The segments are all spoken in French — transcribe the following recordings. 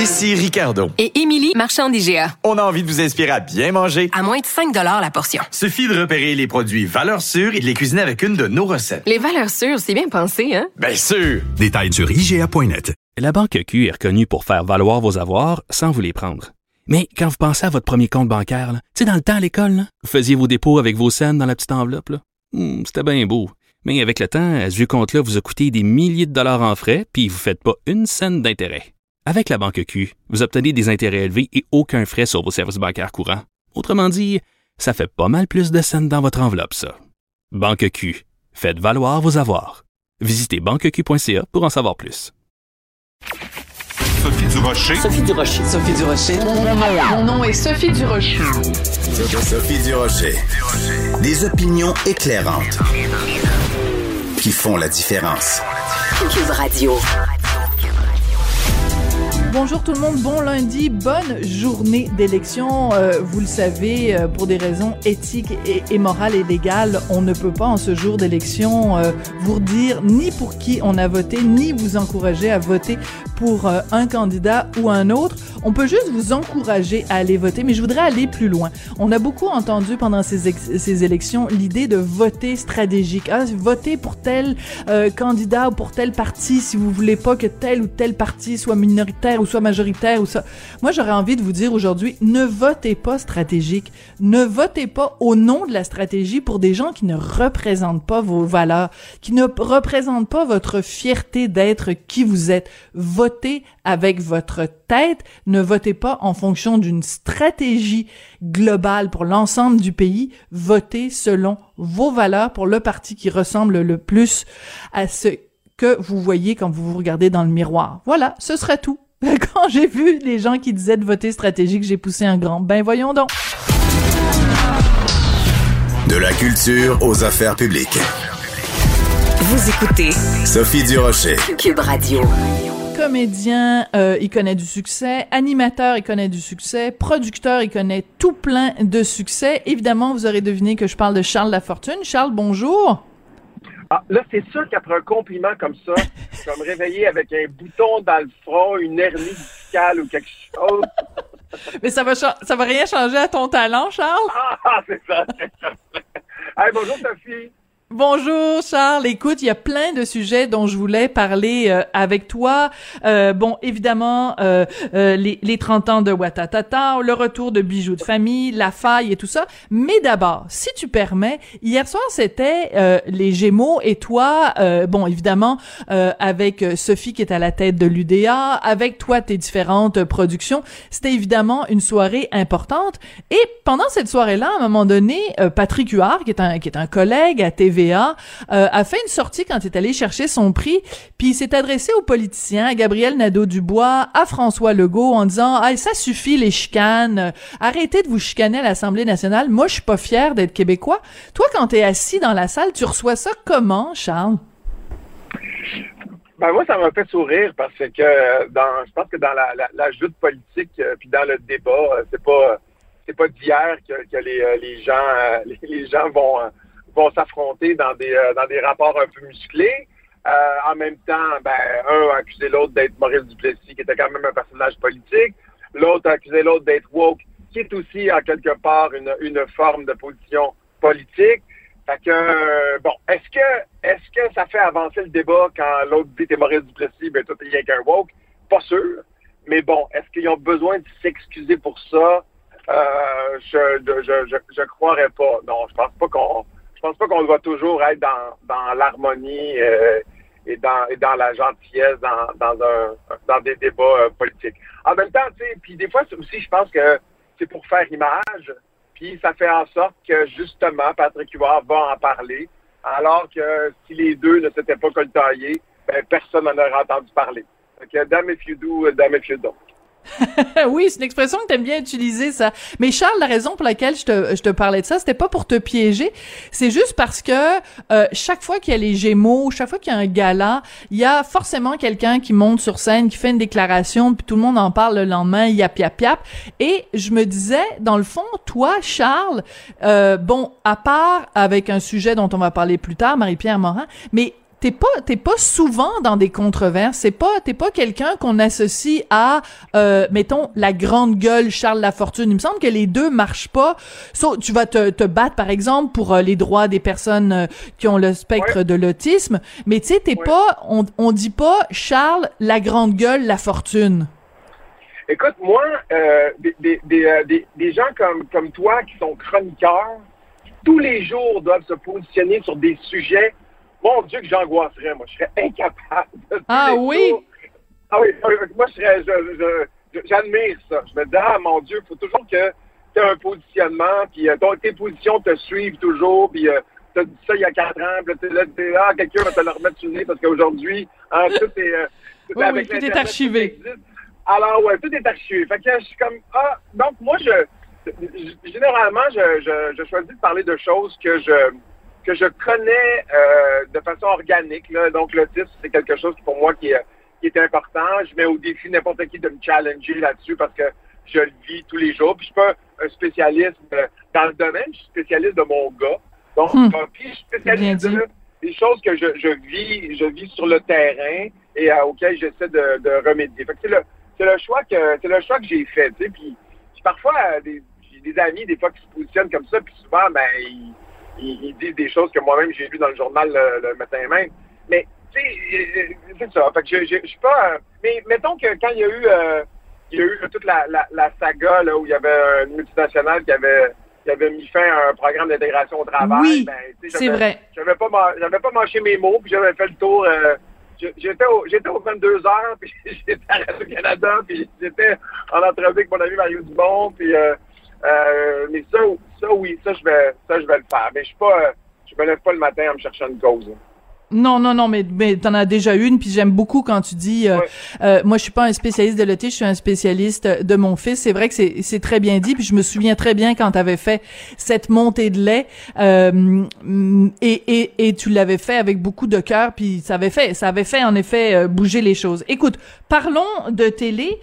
Ici Ricardo. Et Émilie, marchand d'IGA. On a envie de vous inspirer à bien manger. À moins de 5 la portion. Suffit de repérer les produits valeurs sûres et de les cuisiner avec une de nos recettes. Les valeurs sûres, c'est bien pensé, hein? Bien sûr! Détails sur IGA.net. La Banque Q est reconnue pour faire valoir vos avoirs sans vous les prendre. Mais quand vous pensez à votre premier compte bancaire, tu sais, dans le temps à l'école, vous faisiez vos dépôts avec vos scènes dans la petite enveloppe. Hmm, C'était bien beau. Mais avec le temps, ce vieux compte-là vous a coûté des milliers de dollars en frais, puis vous ne faites pas une scène d'intérêt. Avec la banque Q, vous obtenez des intérêts élevés et aucun frais sur vos services bancaires courants. Autrement dit, ça fait pas mal plus de scènes dans votre enveloppe, ça. Banque Q, faites valoir vos avoirs. Visitez banqueq.ca pour en savoir plus. Sophie Durocher. Sophie Durocher. Sophie Durocher. Mon nom est Sophie Durocher. Sophie Durocher. Des opinions éclairantes qui font la différence. Cube Radio. Bonjour tout le monde, bon lundi, bonne journée d'élection. Euh, vous le savez, euh, pour des raisons éthiques et, et, morales et légales, on ne peut pas en ce jour d'élection euh, vous dire ni pour qui on a voté, ni vous encourager à voter pour un candidat ou un autre. On peut juste vous encourager à aller voter, mais je voudrais aller plus loin. On a beaucoup entendu pendant ces, ces élections l'idée de voter stratégique. Ah, voter pour tel candidat ou pour tel parti si vous voulez pas que tel ou tel parti soit minoritaire ou soit majoritaire ou ça. Moi, j'aurais envie de vous dire aujourd'hui, ne votez pas stratégique. Ne votez pas au nom de la stratégie pour des gens qui ne représentent pas vos valeurs, qui ne représentent pas votre fierté d'être qui vous êtes. Votez avec votre tête. Ne votez pas en fonction d'une stratégie globale pour l'ensemble du pays. Votez selon vos valeurs pour le parti qui ressemble le plus à ce que vous voyez quand vous vous regardez dans le miroir. Voilà, ce serait tout. Quand j'ai vu les gens qui disaient de voter stratégique, j'ai poussé un grand. Ben voyons donc. De la culture aux affaires publiques. Vous écoutez Sophie Durocher. Cube Radio. Comédien, euh, il connaît du succès. Animateur, il connaît du succès. Producteur, il connaît tout plein de succès. Évidemment, vous aurez deviné que je parle de Charles Lafortune. Charles, bonjour. Ah, là, c'est sûr qu'après un compliment comme ça, je vais me réveiller avec un bouton dans le front, une hernie discale ou quelque chose. Mais ça va, ça va rien changer à ton talent, Charles? Ah, c'est ça. hey, bonjour, Sophie. Bonjour Charles, écoute, il y a plein de sujets dont je voulais parler euh, avec toi. Euh, bon, évidemment, euh, euh les, les 30 ans de Watatata, le retour de bijoux de famille, la faille et tout ça. Mais d'abord, si tu permets, hier soir c'était euh, les Gémeaux et toi, bon, évidemment, avec Sophie qui est à la tête de l'UDA, avec toi tes différentes productions, c'était évidemment une soirée importante. Et pendant cette soirée-là, à un moment donné, Patrick Huard, qui est un qui est un collègue à TV Euh, a fait une sortie quand il est allé chercher son prix, puis il s'est adressé aux politiciens, à Gabriel Nadeau-Dubois, à François Legault, en disant « Ah, ça suffit les chicanes, arrêtez de vous chicaner à l'Assemblée nationale, moi je suis pas fier d'être québécois. » Toi, quand t'es assis dans la salle, tu reçois ça comment, Charles? Ben moi, ça m'a fait sourire parce que dans, je pense que dans la, joute politique euh, puis dans le débat, euh, c'est pas c'est pas d'hier que, les, gens les gens vont vont s'affronter dans des euh, dans des rapports un peu musclés. Euh, en même temps, ben, un a accusé l'autre d'être Maurice Duplessis, qui était quand même un personnage politique. L'autre a accusé l'autre d'être woke, qui est aussi en quelque part une, une forme de position politique. Fait que euh, bon, est-ce que est-ce que ça fait avancer le débat quand l'autre dit t'es Maurice Duplessis, ben toi t'es rien qu'un woke? Pas sûr. Mais bon, est-ce qu'ils ont besoin de s'excuser pour ça? Euh, je, je, je, je croirais pas. Non, je pense pas qu'on je pense pas qu'on doit toujours être dans, l'harmonie euh, et, dans, la gentillesse dans, des débats euh, politiques. En même temps, puis des fois aussi, je pense que c'est pour faire image, puis ça fait en sorte que justement, Patrick Huard va en parler, alors que si les deux ne s'étaient pas coltaillés, ben, personne n'en aurait entendu parler. Donc, damn if you do, damn if you don't. oui, c'est une expression que t'aimes bien utiliser, ça. Mais Charles, la raison pour laquelle je te, je te parlais de ça, c'était pas pour te piéger. C'est juste parce que euh, chaque fois qu'il y a les Gémeaux, chaque fois qu'il y a un gala, il y a forcément quelqu'un qui monte sur scène, qui fait une déclaration, puis tout le monde en parle le lendemain, yap yap yap. Et je me disais, dans le fond, toi, Charles, euh, bon, à part avec un sujet dont on va parler plus tard, Marie-Pierre Morin, mais t'es pas t'es pas souvent dans des controverses. C'est pas t'es pas quelqu'un qu'on associe à euh, mettons la grande gueule Charles Lafortune. Il me semble que les deux marchent pas. So, tu vas te, te battre par exemple pour euh, les droits des personnes euh, qui ont le spectre de l'autisme, mais tu sais t'es pas on on dit pas Charles la grande gueule Lafortune. Écoute, moi, euh, des, des, des, des, des gens comme, comme toi qui sont chroniqueurs, qui tous les jours doivent se positionner sur des sujets. Mon Dieu, que j'angoisserais, moi. Je serais incapable. de Ah oui? Ah oui, ah oui, moi, je serais, je, je- j'admire ça. Je me dis, ah, mon Dieu, il faut toujours que tu aies un positionnement, puis euh, tes positions te suivent toujours, puis euh, t'as dit ça il y a quatre ans, puis là, t'es là, là, quelqu'un va te le remettre sur le nez parce qu'aujourd'hui, hein, tout est... euh, tout Oui, avec oui, tout est archivé. Alors, ouais, tout est archivé. Fait que je suis comme, ah, donc moi, je, je- généralement, je, je, je choisis de parler de choses que je, que je connais euh, de façon organique. Là. Donc, l'autisme, c'est quelque chose pour moi qui est, qui est important. Je mets au défi n'importe qui de me challenger là-dessus parce que je le vis tous les jours. Puis, je suis pas un spécialiste euh, dans le domaine, je suis spécialiste de mon gars. Donc, Hmm. euh, puis, je suis spécialiste de des choses que je, je vis, je vis sur le terrain et euh, auxquelles j'essaie de, de remédier. Fait que c'est le, c'est le choix que c'est le choix que j'ai fait. Puis, puis parfois euh, des, j'ai des amis des fois qui se positionnent comme ça, puis souvent ben ils, ils, ils disent des choses que moi-même j'ai lues dans le journal le, le matin même. Mais tu sais, c'est ça. Fait que je, je, je suis pas. euh, mais mettons que quand il y a eu euh, il y a eu toute la, la, la saga là, où il y avait une multinationale qui avait qui avait mis fin à un programme d'intégration au travail. Oui, ben, c'est j'avais- vrai. j'avais pas j'avais pas mâché mes mots puis j'avais fait le tour euh, j'étais au j'étais au 22 heures puis j'étais à Radio Canada puis j'étais en entrevue avec mon ami Mario Dumont puis euh, euh, mais ça ça oui ça je vais ça je vais le faire mais je suis pas euh, je me lève pas le matin en me cherchant une cause Non, non, non, mais, mais t'en as déjà une, puis j'aime beaucoup quand tu dis, euh, Ouais. euh, moi je suis pas un spécialiste de l'autisme, je suis un spécialiste de mon fils. C'est vrai que c'est c'est très bien dit, puis je me souviens très bien quand t'avais fait cette montée de lait, euh, et, et, et tu l'avais fait avec beaucoup de cœur, puis ça avait fait, ça avait fait en effet euh, bouger les choses. Écoute, parlons de télé.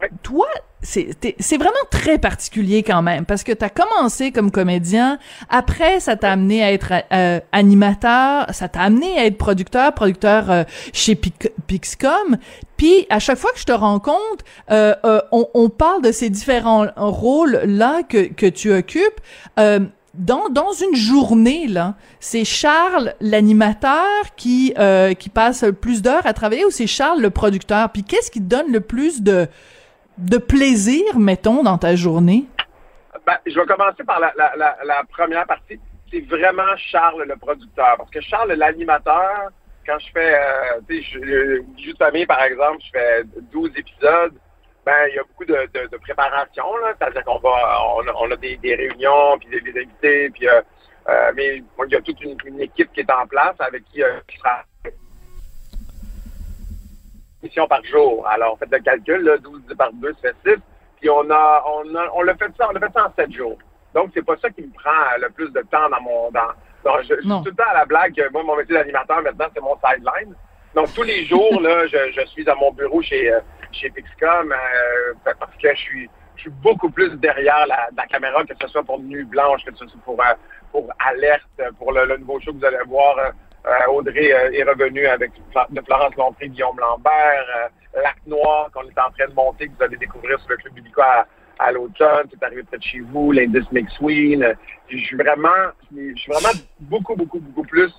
Ouais. toi, c'est vraiment très particulier quand même parce que tu as commencé comme comédien, après ça t'a amené à être euh, animateur, ça t'a amené à être producteur, producteur euh, chez Pic- Pixcom, puis à chaque fois que je te rencontre, euh, euh, on, on parle de ces différents rôles là que que tu occupes. Euh, dans, dans une journée, là, c'est Charles, l'animateur, qui, euh, qui passe le plus d'heures à travailler ou c'est Charles, le producteur? Puis qu'est-ce qui te donne le plus de, de plaisir, mettons, dans ta journée? Ben, je vais commencer par la, la, la, première partie. C'est vraiment Charles le producteur. Parce que Charles, l'animateur, quand je fais, euh, tu sais, je- Bijou de famille, par exemple, je fais 12 épisodes, ben, il y a beaucoup de, préparation, là. C'est-à-dire qu'on va, on a, des, réunions, puis des, des invités, puis, euh, euh, mais il y a toute une, équipe qui est en place avec qui, euh, qui par jour. Alors, faites le calcul, là, 12 par 2, ça fait 6. Puis on a, on a, on l'a fait ça, on l'a fait ça en 7 jours. Donc, c'est pas ça qui me prend le plus de temps dans mon, dans, je, je suis tout le temps à la blague moi, mon métier d'animateur, maintenant, c'est mon sideline. Donc, tous les jours, là, je, je suis à mon bureau chez, euh, chez Pixcom, euh, parce que je suis, je suis beaucoup plus derrière la, la caméra, que ce soit pour Nuit Blanche, que ce soit pour, euh, pour Alerte, pour le, le nouveau show que vous allez voir. Euh, Audrey euh, est revenue avec de Florence Lompré, Guillaume Lambert, euh, Lac Noir qu'on est en train de monter, que vous allez découvrir sur le Club Illico à, à l'automne, c'est arrivé près de chez vous, l'indice McSween. Je suis vraiment, vraiment beaucoup, beaucoup, beaucoup plus.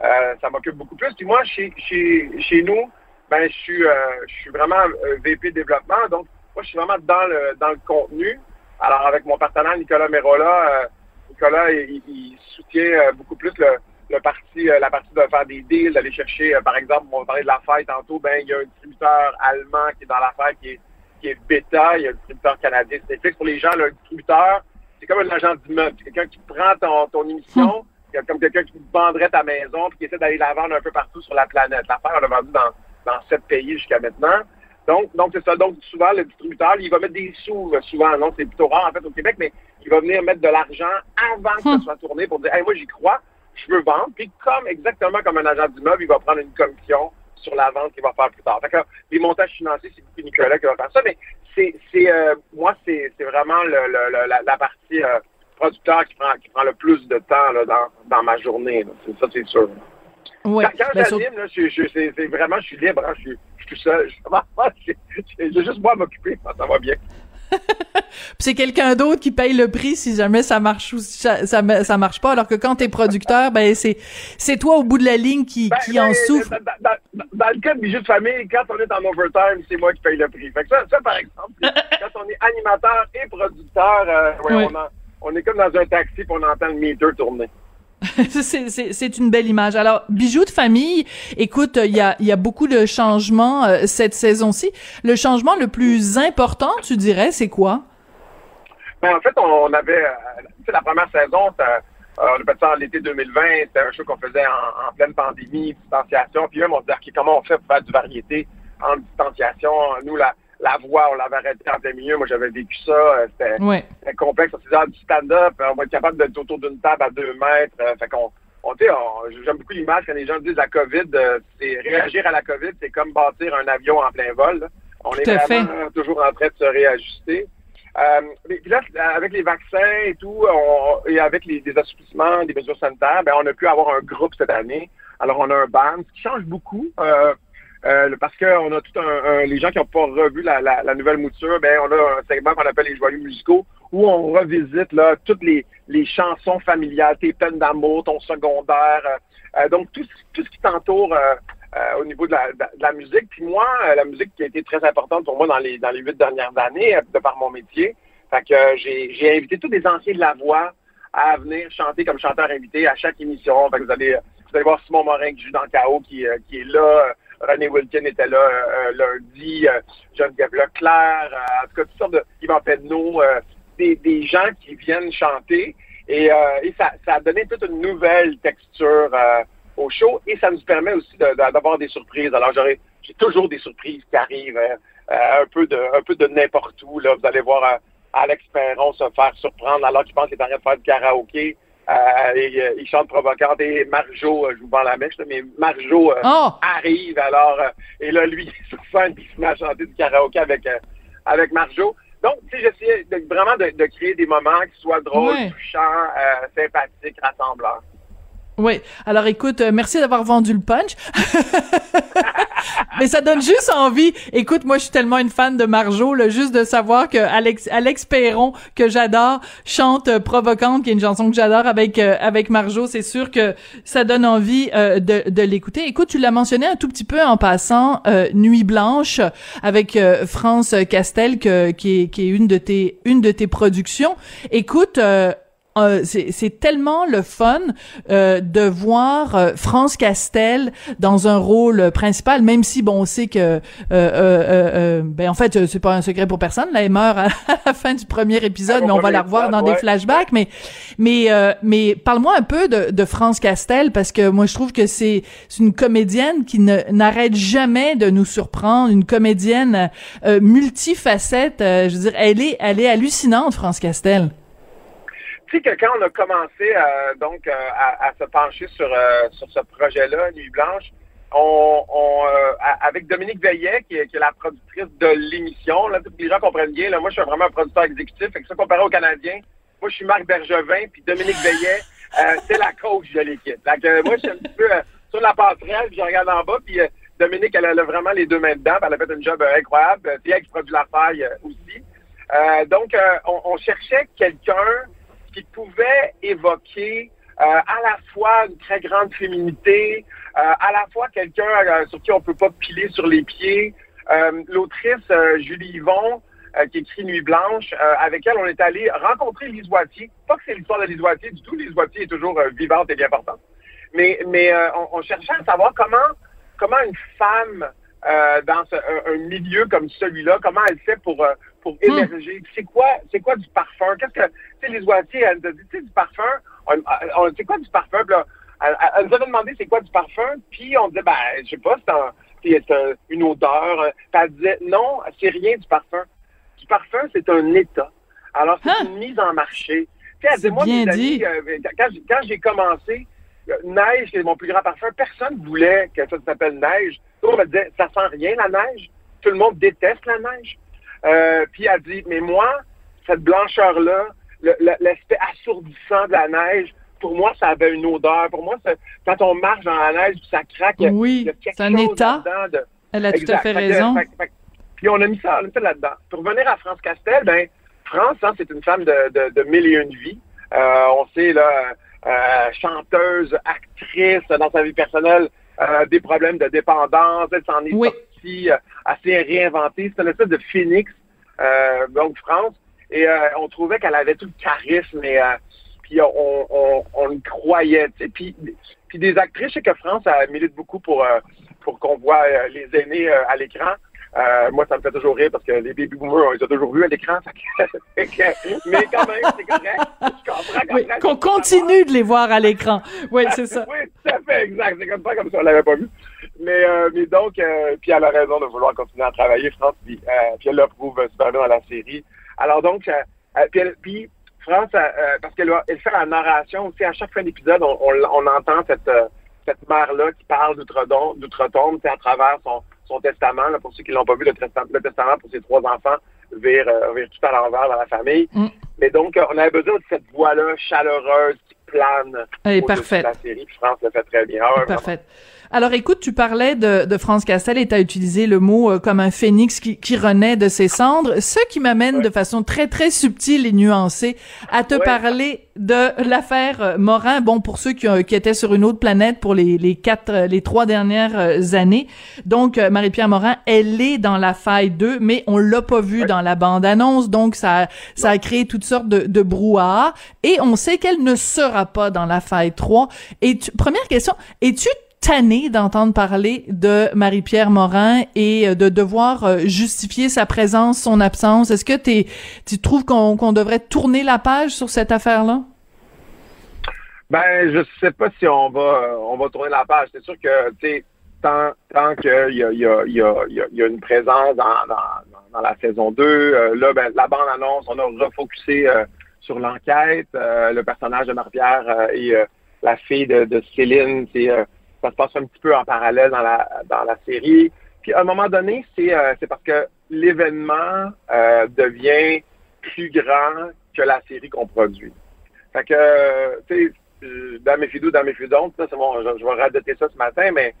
ça m'occupe beaucoup plus. Puis moi, chez, chez, chez nous, ben, je suis, je suis vraiment VP développement. Donc, moi, je suis vraiment dans le, dans le contenu. Alors, avec mon partenaire Nicolas Merola, Nicolas, il, soutient beaucoup plus le, le parti, euh, la partie de faire des deals, d'aller chercher, euh, par exemple, on va parler de la fête tantôt, ben, il y a un distributeur allemand qui est dans l'affaire qui est, qui est bêta, il y a un distributeur canadien, c'est. Pour les gens, un distributeur, c'est comme un agent d'immeuble. C'est quelqu'un qui prend ton, ton émission, c'est comme quelqu'un qui vendrait ta maison, puis qui essaie d'aller la vendre un peu partout sur la planète. L'affaire, on l'a vendu dans, dans sept pays jusqu'à maintenant. Donc, donc c'est ça. Donc, souvent, le distributeur, il va mettre des sous, souvent, non, c'est plutôt rare, en fait, au Québec, mais il va venir mettre de l'argent avant que ça soit tourné pour dire, hey, moi, j'y crois, je veux vendre. Puis, comme, exactement comme un agent d'immeuble, il va prendre une commission sur la vente qu'il va faire plus tard. Que, les montages financiers, c'est beaucoup Nicolas qui va faire ça, mais c'est, c'est, euh, moi, c'est, c'est vraiment le, le- le- la, la partie euh, producteur qui prend, qui prend le plus de temps là, dans, dans ma journée. là. C'est ça, c'est sûr. Ouais. Quand, quand Ben, j'anime, là, je, je- c'est, c'est vraiment, je suis libre, hein, je, suis, je suis tout seul. Je, j'ai juste moi à m'occuper, ça va bien. C'est quelqu'un d'autre qui paye le prix si jamais ça marche ou si ça, ça, ça marche pas. Alors que quand t'es producteur, ben c'est c'est toi au bout de la ligne qui, Ben, qui ben, en souffre. Dans, dans- dans- le cas de bijoux de famille, quand on est en overtime, c'est moi qui paye le prix. Fait que ça, ça par exemple, quand on est animateur et producteur, euh, ouais. On, en- on est comme dans un taxi puis on entend le meter tourner. c'est une belle image. Alors, bijoux de famille, écoute, il y a, beaucoup de changements euh, cette saison-ci. Le changement le plus important, tu dirais, c'est quoi? Ben, en fait, on avait, tu la première saison, euh, on a fait ça l'été 2020, c'était un show qu'on faisait en, pleine pandémie, distanciation, puis même on se disait, OK, comment on fait pour faire du variété en distanciation? Nous, la, la voix, on l'avait arrêté en plein milieu, moi j'avais vécu ça, euh, c'était Ouais. complexe, on se disait, ah, du stand-up, euh, on va être capable d'être autour d'une table à deux mètres, euh, fait qu'on, on, on- j'aime beaucoup l'image quand les gens disent la COVID, c'est réagir à la COVID, c'est comme bâtir un avion en plein vol, là. On est Tout à vraiment toujours en train de se réajuster. Euh, mais puis là, avec les vaccins et tout, on- et avec les, assouplissements, des mesures sanitaires, ben, on a pu avoir un groupe cette année. Alors, on a un band, ce qui change beaucoup, euh, euh, parce qu'on a tout un, un- les gens qui n'ont pas revu la, la, la nouvelle mouture, ben, on a un segment qu'on appelle les joyeux musicaux, où on revisite là toutes les, les chansons familiales, tes peines d'amour, ton secondaire, euh, euh, donc tout, ce- tout ce qui t'entoure euh, euh, au niveau de la, de la- musique. Puis moi, euh, la musique qui a été très importante pour moi dans les dans les huit dernières années, de par mon métier. Fait que j'ai invité tous les anciens de la voix à venir chanter comme chanteur invité à chaque émission. Fait que vous allez vous allez voir Simon Morin qui joue dans KO qui, euh, qui est là. René Wilkin était là euh, euh, lundi. Euh, Geneviève Leclerc. euh, en tout cas, toutes sortes de Yvan Penneau. euh, des, des gens qui viennent chanter. Et, et ça, ça a donné toute une nouvelle texture au show et ça nous permet aussi d'avoir des surprises. Alors j'aurai j'ai toujours des surprises qui arrivent euh, un peu de un peu de n'importe où. Là. Vous allez voir Alex Perron se faire surprendre alors qu'il pense qu'il est en train de faire du karaoké. Euh, et, euh, il chante provocante et Marjo, euh, je vous vends la mèche, là, mais Marjo euh, Oh! arrive alors euh, et là lui il est sur scène puis il se met à chanter du karaoké avec euh, avec Marjo. Donc, tu sais, j'essayais de- vraiment de, de créer des moments qui soient drôles, touchants, euh, sympathiques, rassembleurs. Oui. Alors écoute, euh, merci d'avoir vendu le punch. Mais ça donne juste envie. Écoute, moi je suis tellement une fan de Marjo, là, juste de savoir que Alex Alex Perron que j'adore chante euh, provocante, qui est une chanson que j'adore avec euh, avec Marjo, c'est sûr que ça donne envie euh, de de l'écouter. Écoute, tu l'as mentionné un tout petit peu en passant Nuit blanche avec France Castel qui est qui est une de tes une de tes productions. Écoute, euh, c'est tellement le fun euh, de voir euh, France Castel dans un rôle principal, même si bon on sait que euh, euh, ben en fait c'est pas un secret pour personne, là elle meurt à, la fin du premier épisode, Au mais on va la revoir dans des flashbacks, mais mais euh, mais parle-moi un peu de, de France Castel parce que moi je trouve que c'est une comédienne qui n'arrête jamais de nous surprendre, une comédienne euh, multifacette, euh, je veux dire elle est elle est hallucinante France Castel. Sais que quand on a commencé euh, donc euh, à, à se pencher sur, euh, sur ce projet-là, Nuit Blanche, on, on euh, avec Dominique Veillet, qui est, qui est la productrice de l'émission, là, les gens comprennent bien, là, moi je suis vraiment un producteur exécutif, fait que ça comparé aux Canadiens, moi je suis Marc Bergevin, puis Dominique Veillet, euh, c'est la coach de l'équipe. Fait que moi je suis un petit peu euh, sur la passerelle, puis je regarde en bas, puis euh, Dominique, elle a vraiment les deux mains dedans, elle a fait un job euh, incroyable, c'est elle qui produit la faille euh, aussi. Euh, donc, euh, on, on cherchait quelqu'un qui pouvait évoquer euh, à la fois une très grande féminité, euh, à la fois quelqu'un euh, sur qui on peut pas piler sur les pieds. L'autrice Julie Yvon, qui écrit Nuit Blanche, avec elle on est allé rencontrer Lise Wattier. Pas que c'est l'histoire de Lise Wattier du tout, Lise Wattier est toujours vivante et bien portante. Mais, mais on, on cherchait à savoir comment, comment une femme euh, dans ce- un, un milieu comme celui-là, comment elle fait pour, euh, pour émerger? C'est quoi, c'est quoi du parfum? Qu'est-ce que, tu sais, les Wattier, elle nous a dit, tu sais, du parfum, on, on- c'est quoi du parfum? Puis là, elle, elle nous avait demandé c'est quoi du parfum, puis on disait, ben, je sais pas, c'est, un- une odeur. euh, Puis elle disait, non, c'est rien du parfum. Du parfum, c'est un état. Alors, c'est une mise en marché. Tu sais, elle moi, mes amis, euh, quand, j'ai- quand j'ai commencé, neige, c'est mon plus grand parfum. Personne voulait que ça s'appelle neige. Tout le monde me disait, ça sent rien, la neige. Tout le monde déteste la neige. Euh, puis elle dit, mais moi, cette blancheur-là, l'aspect assourdissant de la neige, pour moi, ça avait une odeur. Pour moi, quand on marche dans la neige, ça craque, Oui, c'est un état. de- Elle a tout à fait raison. fait fait puis on a mis ça, ça là-dedans. Pour revenir à France Castel, ben France, hein, c'est une femme de, de, de mille et une vies. Euh, on sait là, euh, chanteuse, actrice dans sa vie personnelle, euh, des problèmes de dépendance, elle s'en est Oui. sortie, euh, assez réinventée. C'est une espèce de phénix, euh, donc France. Et euh, on trouvait qu'elle avait tout le charisme et puis on, on, on y croyait. Puis, puis des actrices, je sais que France a milite beaucoup pour, pour qu'on voit les aînés à l'écran. Euh, moi, ça me fait toujours rire parce que les baby boomers, on les a toujours vus à l'écran. mais quand même, c'est correct. Je comprends qu'on Oui, ça continue de les voir à l'écran. Oui, c'est ça. oui, tout à fait, exact. C'est comme ça, comme si on l'avait pas vu. Mais, euh, mais donc, euh, puis elle a raison de vouloir continuer à travailler, France, puis, euh, puis elle l'approuve super bien dans la série. Alors donc, euh, euh, puis, elle- puis France, parce qu'elle va- elle fait la narration aussi, à chaque fin d'épisode, on, on, on entend cette, cette mère-là qui parle d'outre-tombe, à travers son, son testament, là, pour ceux qui l'ont pas vu, le testament, le testament pour ses trois enfants vire, euh, vire tout à l'envers dans la famille. Mm. Mais donc, euh, on avait besoin de cette voix-là chaleureuse qui plane Elle est au-dessus de parfaite. la série, puis France le fait très bien. Ah ouais, Parfait. Alors écoute, tu parlais de, de France Castel et tu as utilisé le mot euh, comme un phénix qui, qui renaît de ses cendres, ce qui m'amène Ouais. de façon très très subtile et nuancée à te Ouais. parler de l'affaire euh, Morin. Bon, pour ceux qui, ont- qui étaient sur une autre planète pour les, les quatre, euh, les trois dernières euh, années. Donc euh, Marie-Pierre Morin, elle est dans la faille 2, mais on l'a pas vue dans la bande-annonce, donc ça, ça a créé toutes sortes de, de brouhaha. Et on sait qu'elle ne sera pas dans la faille 3. Et première question, es-tu tanné d'entendre parler de Marie-Pierre Morin et euh, de devoir euh, justifier sa présence, son absence? Est-ce que tu trouves qu'on devrait tourner la page sur cette affaire-là? Ben, je sais pas si on va on va tourner la page. C'est sûr que, tant, tant qu'il y a, y, a, y, a, une présence dans, dans, la saison 2, euh, là, ben, la bande-annonce, on a refocusé sur l'enquête. Euh, le personnage de Marie-Pierre euh, et euh, la fille de, Céline, c'est euh, ça se passe un petit peu en parallèle dans la, dans la série. Puis à un moment donné, c'est c'est parce que l'événement devient plus grand que la série qu'on produit. Fait que, tu sais, dans mes fidous, dans mes fidons, c'est bon, je, vais radoter ça ce matin, mais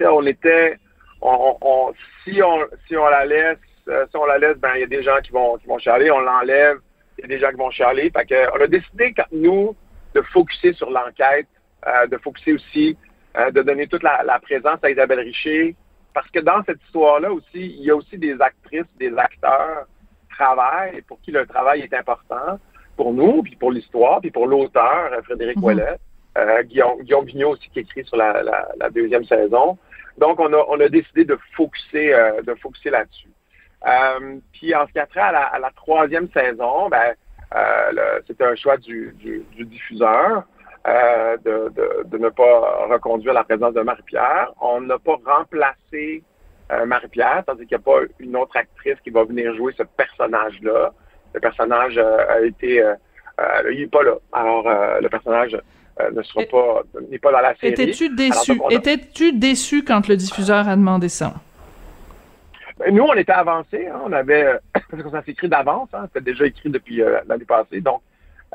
on était, on, on- si on si on la laisse, si on la laisse, ben il y a des gens qui vont qui vont chialer, on l'enlève, il y a des gens qui vont chialer. Fait que, on a décidé quand nous de focuser sur l'enquête, euh, de focuser aussi, euh, de donner toute la, la présence à Isabelle Richer, parce que dans cette histoire-là aussi, il y a aussi des actrices, des acteurs qui travaillent, pour qui le travail est important, pour nous, puis pour l'histoire, puis pour l'auteur, euh, Frédéric Mhm. Ouellet, euh, Guillaume, Guillaume Vigneault aussi qui écrit sur la, la- la deuxième saison. Donc, on a, on a décidé de focuser, de focuser là-dessus. Euh, puis en ce qui a trait à la, à la troisième saison, ben, euh, c'était un choix du, du, du diffuseur euh, de, de, de ne pas reconduire la présence de Marie-Pierre. On n'a pas remplacé euh, Marie-Pierre, tandis qu'il n'y a pas une autre actrice qui va venir jouer ce personnage-là. Le personnage euh, a été... il n'est pas là. Alors, euh, le personnage ne sera pas n'est pas dans la série. Étais-tu déçu? Étais-tu déçu quand le diffuseur a demandé ça? Nous, on était avancés. hein. On avait, euh, parce que ça s'écrit d'avance. Hein. C'était déjà écrit depuis euh, l'année passée. Donc,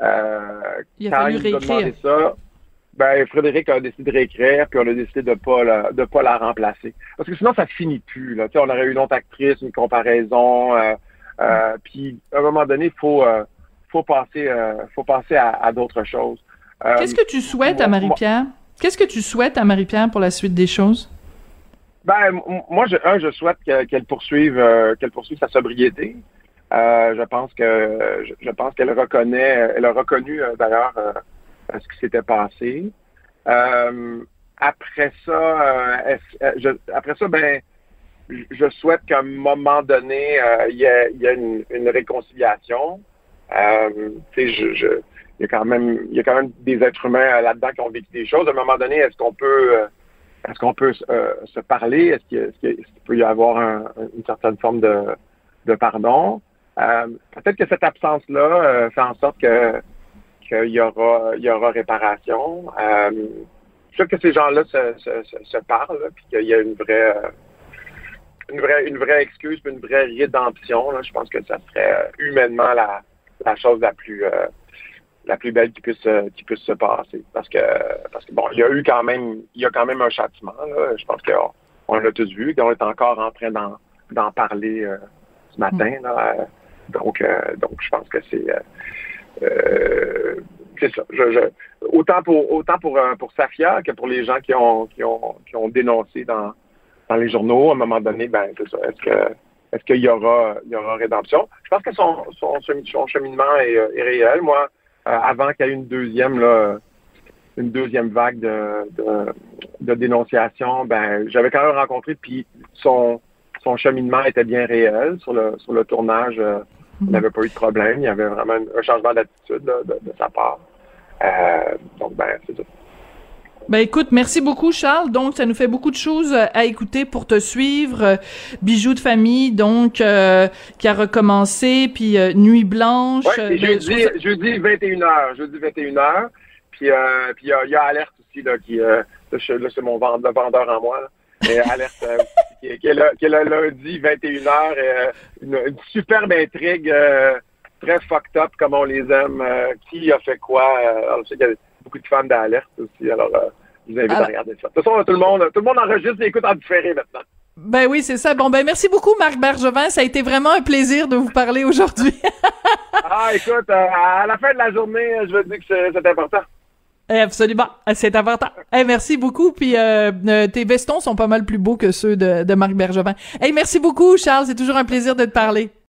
euh, Il a quand fallu il nous a réécrire. demandé ça, ben, Frédéric a décidé de réécrire, puis on a décidé de pas la, de pas la remplacer. Parce que sinon, ça finit plus. Là. On aurait eu une autre actrice, une comparaison. Euh, euh, puis, à un moment donné, il faut, euh, faut passer, faut passer à, à d'autres choses. Qu'est-ce que tu souhaites à Marie-Pierre? Qu'est-ce que tu souhaites à Marie-Pierre pour la suite des choses? Ben, moi, je, un, je souhaite que- qu'elle poursuive, euh, qu'elle poursuive sa sobriété. Euh, je pense que, je, pense qu'elle reconnaît, elle a reconnu euh, d'ailleurs ce qui s'était passé. Après ça, je- après ça, ben, je- souhaite qu'à un moment donné, il y ait, y ait une, réconciliation. Il y a quand même, il y a quand même des êtres humains là-dedans qui ont vécu des choses. À un moment donné, est-ce qu'on peut est-ce qu'on peut euh, se parler? Est-ce qu'il, peut y avoir un- une certaine forme de, pardon? Euh, peut-être que cette absence-là euh, fait en sorte que qu'il y aura, il y aura réparation. Je souhaite que ces gens-là se, se, se, parlent, puis qu'il y a une vraie, une vraie, une vraie excuse, une vraie rédemption. Je pense que ça serait humainement la, chose la plus, la plus belle qui puisse qui puisse se passer. Parce que parce que bon, il y a eu quand même il y a quand même un châtiment. Là. Je pense qu'on on l'a tous vu, qu'on est encore en train d'en d'en parler euh, ce matin. Donc donc je pense que c'est c'est ça. Autant pour autant pour pour Safia que pour les gens qui ont qui ont qui ont dénoncé dans dans les journaux à un moment donné, ben c'est ça. Est-ce que est-ce qu'il y aura, il y aura rédemption? Je pense que son, son, cheminement est, est, réel. Moi, euh, avant qu'il y ait une deuxième, là, une deuxième vague de, de, de dénonciation, ben, j'avais quand même rencontré, puis son, son cheminement était bien réel sur le, sur le tournage. Euh, il n'avait pas eu de problème. Il y avait vraiment un changement d'attitude de, de, de, sa part. Euh, donc, ben, c'est ça. Ben écoute, merci beaucoup Charles. Donc ça nous fait beaucoup de choses à écouter pour te suivre. Bijoux de famille donc euh, qui a recommencé puis euh, Nuit blanche. Ouais, ben, jeudi, ça... jeudi 21h, jeudi 21h. Puis euh, puis il y, y, a alerte aussi là qui là, c'est mon vendeur, vendeur en moi. Là. Et alerte qui, est, qui, est le, qui, est lundi 21h une, une, superbe intrigue très fucked up comme on les aime. qui a fait quoi alors, je sais beaucoup de fans d'alerte aussi. Alors, euh, je vous invite alors, à regarder ça. De toute façon, tout le monde, tout le monde enregistre et écoute en différé maintenant. Ben oui, c'est ça. Bon, ben merci beaucoup, Marc Bergevin. Ça a été vraiment un plaisir de vous parler aujourd'hui. ah, écoute, euh, à la fin de la journée, je veux dire que c'est important. Absolument, c'est important. Hey, merci beaucoup. Puis euh, tes vestons sont pas mal plus beaux que ceux de, de Marc Bergevin. Hey, merci beaucoup, Charles. C'est toujours un plaisir de te parler.